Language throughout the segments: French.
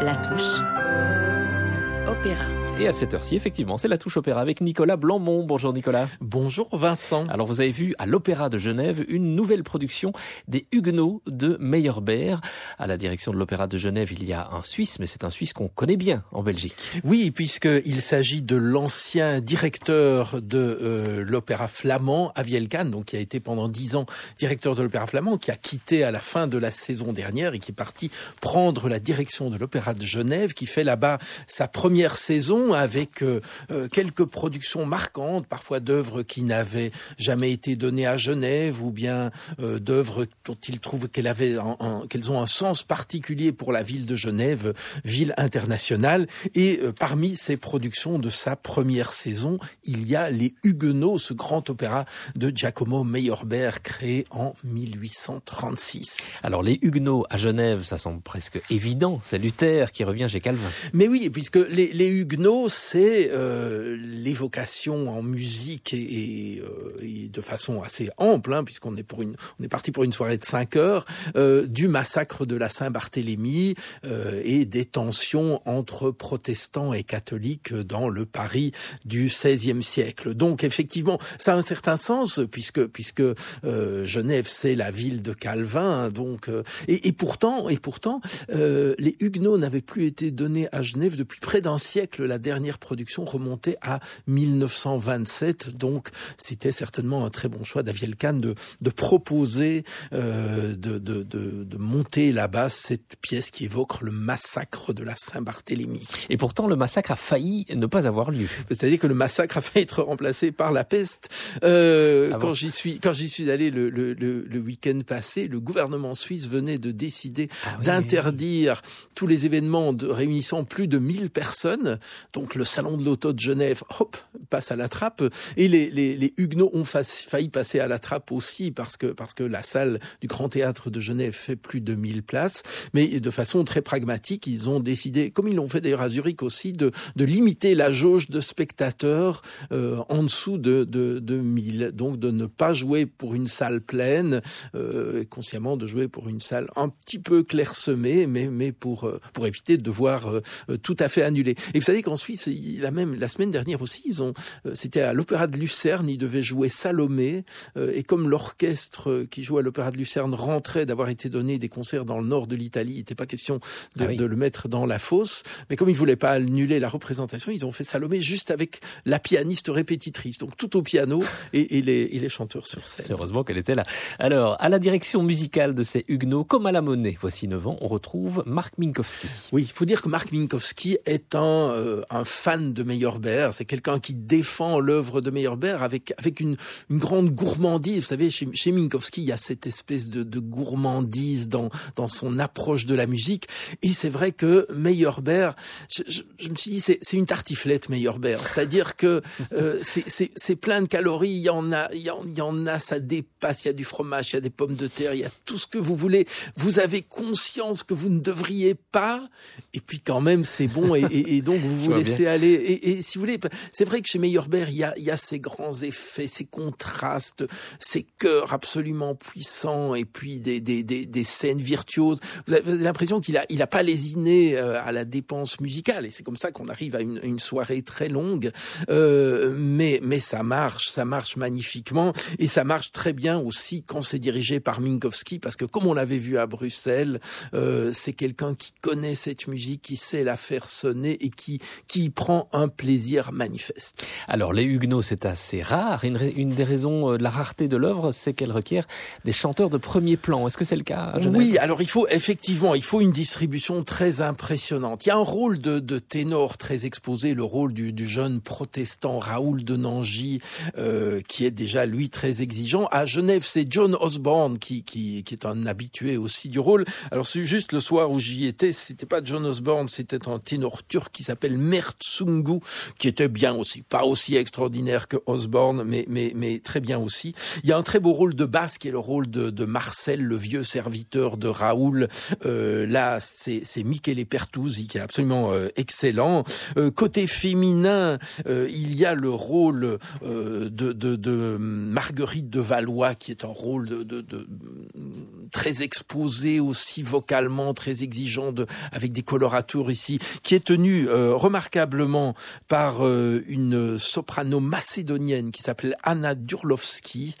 La touche opéra. Et à cette heure-ci, effectivement, c'est la touche opéra avec Nicolas Blanmont. Bonjour Nicolas. Bonjour Vincent. Alors vous avez vu à l'Opéra de Genève une nouvelle production des Huguenots de Meyerbeer. À la direction de l'Opéra de Genève, il y a un Suisse, mais c'est un Suisse qu'on connaît bien en Belgique. Oui, puisqu'il s'agit de l'ancien directeur de euh, l'Opéra flamand, Aviel Kahn, donc qui a été pendant dix ans directeur de l'Opéra flamand, qui a quitté à la fin de la saison dernière et qui est parti prendre la direction de l'Opéra de Genève, qui fait là-bas sa première saison avec euh, euh, quelques productions marquantes, parfois d'œuvres qui n'avaient jamais été données à Genève ou bien euh, d'œuvres dont il trouve qu'elles avaient qu'elles ont un sens particulier pour la ville de Genève, ville internationale. Et parmi ces productions de sa première saison, il y a Les Huguenots, ce grand opéra de Giacomo Meyerbeer créé en 1836. Alors les Huguenots à Genève, ça semble presque évident, c'est Luther qui revient chez Calvin. Mais oui, puisque les, Huguenots c'est euh, l'évocation en musique et, euh, et, de façon assez ample, hein, puisqu'on est pour une, on est parti pour une soirée de 5 heures, euh, du massacre de la Saint-Barthélemy euh, et des tensions entre protestants et catholiques dans le Paris du XVIe siècle. Donc effectivement, ça a un certain sens puisque puisque euh, Genève c'est la ville de Calvin, donc et, et, pourtant et pourtant les Huguenots n'avaient plus été donnés à Genève depuis près d'un siècle. La dernière production remontait à 1927, donc c'était certainement un très bon choix d'Aviel Kahn de, de proposer euh, de, de, de, monter là-bas cette pièce qui évoque le massacre de la Saint-Barthélemy. Et pourtant, le massacre a failli ne pas avoir lieu. C'est-à-dire que le massacre a failli être remplacé par la peste. Euh, ah bon quand j'y suis, quand j'y suis allé le, le, le, le week-end passé, le gouvernement suisse venait de décider ah oui, d'interdire oui, tous les événements réunissant plus de 1000 personnes donc le salon de l'auto de Genève, passe à la trappe. Et les, Huguenots ont failli passer à la trappe aussi parce que, parce que la salle du Grand Théâtre de Genève fait plus de 1000 places. Mais de façon très pragmatique, ils ont décidé, comme ils l'ont fait d'ailleurs à Zurich aussi, de, de limiter la jauge de spectateurs euh, en dessous de, de, de 1000. Donc de ne pas jouer pour une salle pleine, euh, consciemment de jouer pour une salle un petit peu clairsemée, mais, mais pour, euh, pour éviter de euh, tout à fait annuler. Et vous savez qu'en Suisse, la même la semaine dernière aussi, ils ont euh, c'était à l'Opéra de Lucerne, ils devaient jouer Salomé euh, et comme l'orchestre qui joue à l'Opéra de Lucerne rentrait d'avoir été donné des concerts dans le nord de l'Italie, il n'était pas question de, ah oui. de, le mettre dans la fosse, mais comme ils voulaient pas annuler la représentation, ils ont fait Salomé juste avec la pianiste répétitrice, donc tout au piano et, et, les, et les chanteurs sur scène. Heureusement qu'elle était là. Alors, à la direction musicale de ces Huguenots, comme à la monnaie, voici 9 ans, on retrouve Marc Minkowski. Oui, il faut dire que Marc Minkowski est un, euh, un fan de Meyerbeer. C'est quelqu'un qui défend l'œuvre de Meyerbeer avec avec une, grande gourmandise. Vous savez, chez, Minkowski, il y a cette espèce de, gourmandise dans dans son approche de la musique. Et c'est vrai que Meyerbeer, je, me suis dit, c'est une tartiflette Meyerbeer. C'est-à-dire que euh, c'est plein de calories. Il y en a, il y en, a, ça dépasse. Il y a du fromage, il y a des pommes de terre, il y a tout ce que vous voulez. Vous avez conscience que vous ne devriez pas. Et puis quand même, c'est bon. Et, et donc vous vous laissez aller aller. Et, et, si vous voulez, c'est vrai que chez Meyerbeer, il y a, il y a ces grands effets, ces contrastes, ces chœurs absolument puissants, et puis des, des, des, des scènes virtuoses. Vous avez l'impression qu'il a, il a pas lésiné euh, à la dépense musicale, et c'est comme ça qu'on arrive à une, une, soirée très longue. Euh, mais, mais ça marche, ça marche magnifiquement, et ça marche très bien aussi quand c'est dirigé par Minkowski, parce que comme on l'avait vu à Bruxelles, euh, c'est quelqu'un qui connaît cette musique, qui sait la faire sonner et qui, qui prend un plaisir manifeste. Alors les Huguenots, c'est assez rare. Une, une, des raisons de la rareté de l'œuvre, c'est qu'elle requiert des chanteurs de premier plan. Est-ce que c'est le cas à Genève? Oui, alors il faut effectivement, il faut une distribution très impressionnante. Il y a un rôle de, de ténor très exposé, le rôle du, du jeune protestant Raoul de Nangy, euh, qui est déjà lui très exigeant. À Genève, c'est John Osborne qui, qui, qui est un habitué aussi du rôle. Alors c'est juste le soir où j'y étais, c'était pas John Osborne, c'était un ténor turc qui s'appelle Mert Sungu, qui était bien aussi, pas aussi extraordinaire que Osborne, mais, mais, mais très bien aussi. Il y a un très beau rôle de basse qui est le rôle de, de Marcel, le vieux serviteur de Raoul. Euh, là, c'est Michele Pertuzzi qui est absolument euh, excellent. Euh, côté féminin, euh, il y a le rôle de, de, de, Marguerite de Valois qui est un rôle de, de, très exposé aussi vocalement, très exigeant, avec des coloratures ici, qui est tenu remarquablement par une soprano macédonienne qui s'appelle Anna Durlovski.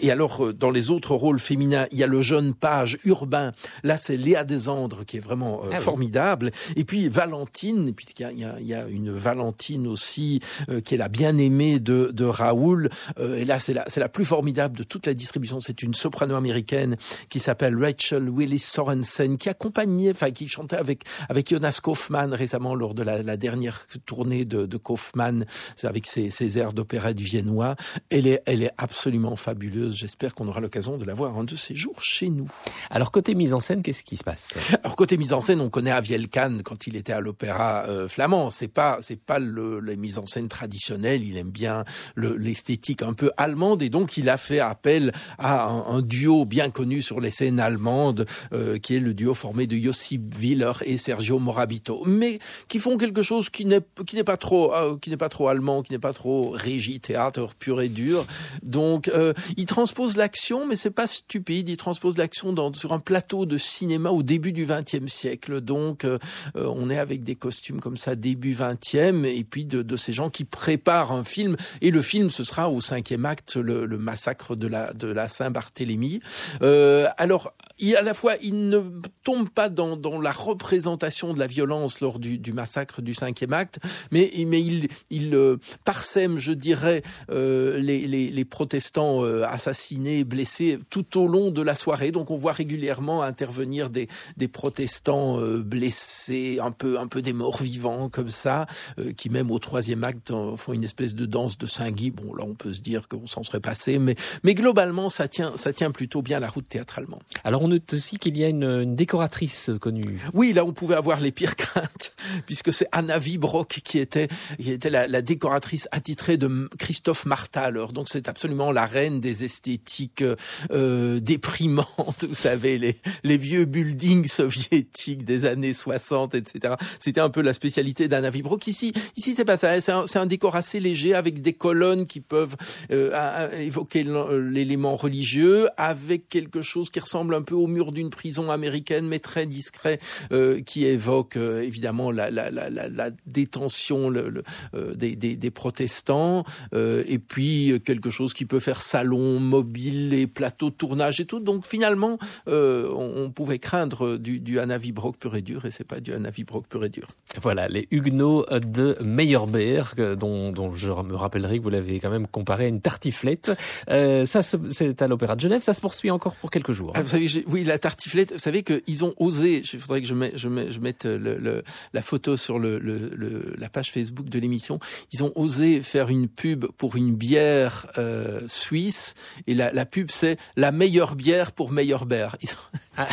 et alors, dans les autres rôles féminins, il y a le jeune page urbain. Là, c'est Léa Desandres qui est vraiment euh, ah formidable. Et puis Valentine, puisqu'il y a, il y a une Valentine aussi euh, qui est la bien-aimée de, de Raoul. Euh, et là, c'est la, c'est la plus formidable de toute la distribution. C'est une soprano américaine qui s'appelle Rachel Willis Sorensen, qui accompagnait, enfin qui chantait avec avec Jonas Kaufmann récemment lors de la, la dernière tournée de, de Kaufmann avec ses, ses airs d'opérette viennois. Elle est, elle est absolument fabuleuse. J'espère qu'on aura l'occasion de la voir un de ces jours chez nous. Alors côté mise en scène, qu'est-ce qui se passe? Alors côté mise en scène, on connaît Aviel Kahn quand il était à l'opéra euh, flamand. C'est pas c'est pas le, les mises en scène traditionnelles. Il aime bien l'esthétique un peu allemande et donc il a fait appel à un, duo bien connu sur les scènes allemandes, euh, qui est le duo formé de Josip Willer et Sergio Morabito, mais qui font quelque chose qui n'est pas trop euh, qui n'est pas trop allemand, qui n'est pas trop régie théâtre pur et dur. Donc il transpose l'action, mais c'est pas stupide. Il transpose l'action sur un plateau de cinéma au début du XXe siècle. Donc, euh, euh, on est avec des costumes comme ça début XXe, et puis de, ces gens qui préparent un film. Et le film, ce sera au cinquième acte, le, massacre de la Saint-Barthélemy. Euh, alors, à la fois, il ne tombe pas dans la représentation de la violence lors du, du massacre du cinquième acte, mais, mais il, il euh, parsème, je dirais, euh, les, les, les, protestants euh, assassinés, blessés tout au long de la soirée. Donc, on voit régulièrement intervenir des, des protestants euh, blessés, un peu, un peu des morts vivants comme ça, euh, qui même au troisième acte font une espèce de danse de Saint-Guy. Bon, là, on peut se dire qu'on s'en serait passé, mais, mais globalement, ça tient, ça tient plutôt bien la route théâtralement. Alors, on note aussi qu'il y a une, une, décoratrice connue. Oui, là, on pouvait avoir les pires craintes, puisque c'est Anna Vibrock qui était, qui était la, la décoratrice attitrée de Christophe Alors, Donc, c'est absolument la reine des esthétiques euh, déprimantes, vous savez, les, les vieux buildings soviétiques des années 60, etc. C'était un peu la spécialité d'Anna Vibrock. Ici, ici c'est pas ça. C'est un, un, décor assez léger avec des colonnes qui peuvent euh, évoquer l'élément religieux, avec quelque chose qui ressemble un peu au mur d'une prison américaine, mais très discret, euh, qui évoque euh, évidemment la, la, la, la, détention le, le, euh, des, des, des, protestants, euh, et puis quelque chose qui peut faire salon mobile et plateau de tournage et tout. Donc finalement, on, on, pouvait craindre du, du Anna Vibrock pur et dur, et c'est pas du Anna Vibrock pur et dur. Voilà, les Huguenots de Meyerberg, dont, dont je me rappellerai que vous l'avez quand même comparé à une tartiflette. ça, c'est à l'Opéra de Genève. Ça se poursuit encore pour quelques jours. Ah, vous savez, oui, la tartiflette, vous savez qu'ils ont osé, il faudrait que je, mette, je, je mette le, le, la photo sur le, le, la page Facebook de l'émission, ils ont osé faire une pub pour une bière euh, suisse, et la, la pub c'est la meilleure bière pour Meyerbeer. Ils ah,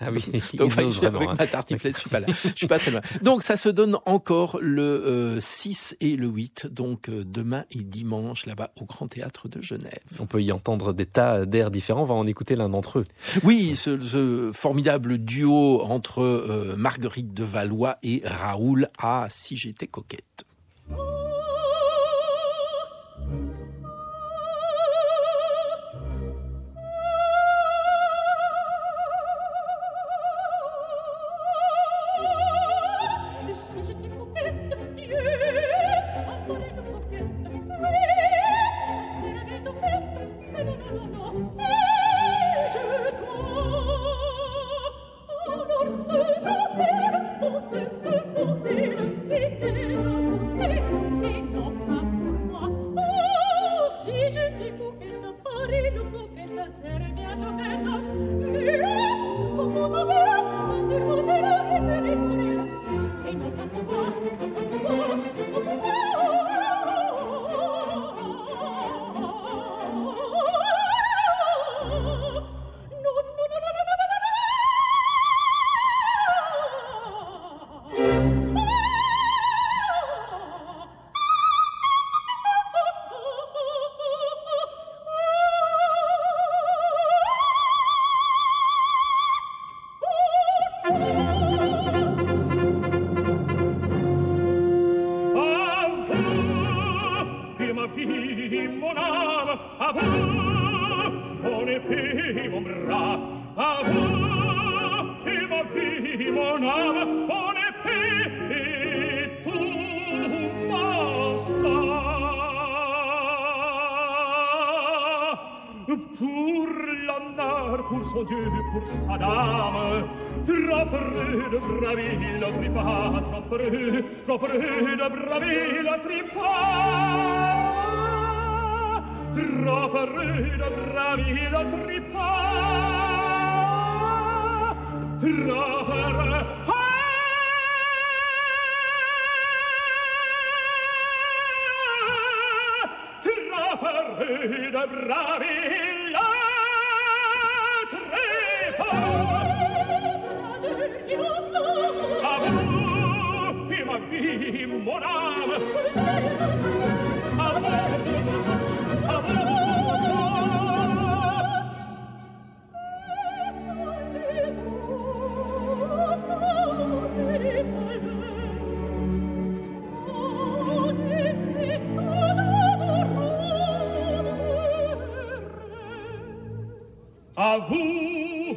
ah, oui, Donc, ils osent vraiment, avec hein. ma tartiflette, je suis pas là, je suis pas très loin. Donc ça se donne encore le euh, 6 et le 8, donc euh, demain et dimanche là-bas au Grand Théâtre de Genève. On peut y entendre des tas d'air différents, on va en écouter l'un d'entre eux. Oui, ce, ce, formidable duo entre euh, Marguerite de Valois et Raoul à Si j'étais coquette. À vous, mon épée, mon bras, à vous, qui m'a vie, mon âme, mon épée, et tout ma Pour l'honneur, pour son Dieu, pour sa dame, trop près de bravir le tripa, trop près, trop près de bravir le tripa. troppo rudo gravido trippa. Troppo rudo troppo rudo gravido trippa. Abu, ima vi, monam, vous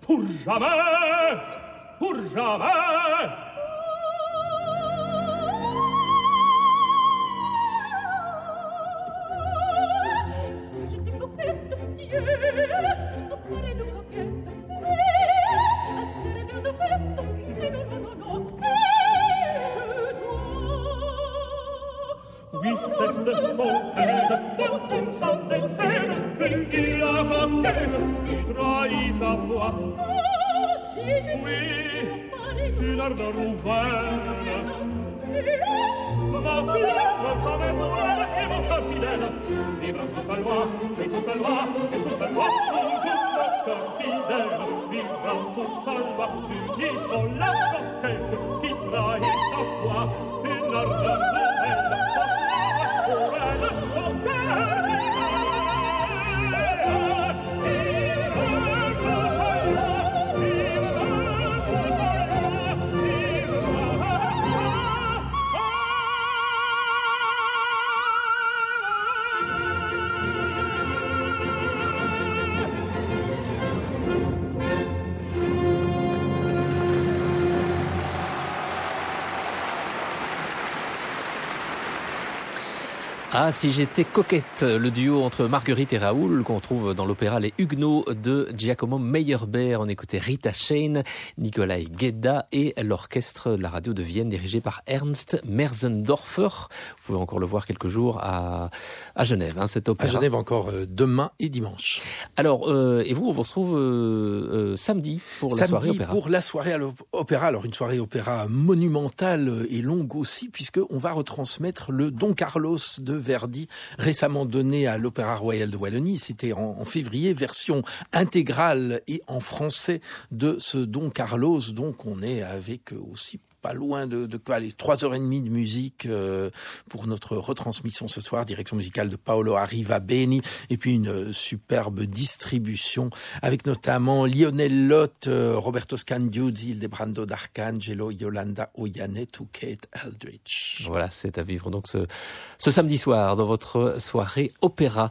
pour jamais, pour jamais. Si j'étais coquette, Dieu, auprès de coquette, eh, serait bien de fait, mais non, non, non, non, eh, je dois. Oui, c'est ce mot, elle, pour une chandelle, elle, envahit sa foi. Oh, si oui, une ardeur nouvelle. Ma fidèle, femme nouvelle, et votre fidèle, vivra sous sa loi, et sous sa loi, et sous sa loi, toujours votre fidèle, vivra sous sa loi, unie solennelle, qui trahit sa foi, une ardeur nouvelle. Bye. Ah, si j'étais coquette, le duo entre Marguerite et Raoul qu'on trouve dans l'opéra Les Huguenots de Giacomo Meyerbeer. On écoutait Rita Shane, Nikolai Gedda et l'orchestre de la radio de Vienne dirigé par Ernst Merzendorfer. Vous pouvez encore le voir quelques jours à, à Genève, hein, cet opéra. À Genève encore euh, demain et dimanche. Alors, euh, et vous, on vous retrouve euh, euh samedi pour la soirée opéra. pour la soirée à l'opéra. Alors, une soirée opéra monumentale et longue aussi, puisqu'on va retransmettre le Don Carlos de Verdi, récemment donné à l'Opéra Royal de Wallonie. C'était en, février, version intégrale et en français de ce Don Carlos. Donc on est avec aussi pas loin de, de et demie de musique euh, pour notre retransmission ce soir direction musicale de Paolo Arriva Beni et puis une euh, superbe distribution avec notamment Lionel Lott, euh, Roberto Scandiuzzi, Ildebrando d'Arcangelo, Yolanda Oyanet ou Kate Eldridge. Voilà, c'est à vivre donc ce, ce samedi soir dans votre soirée opéra.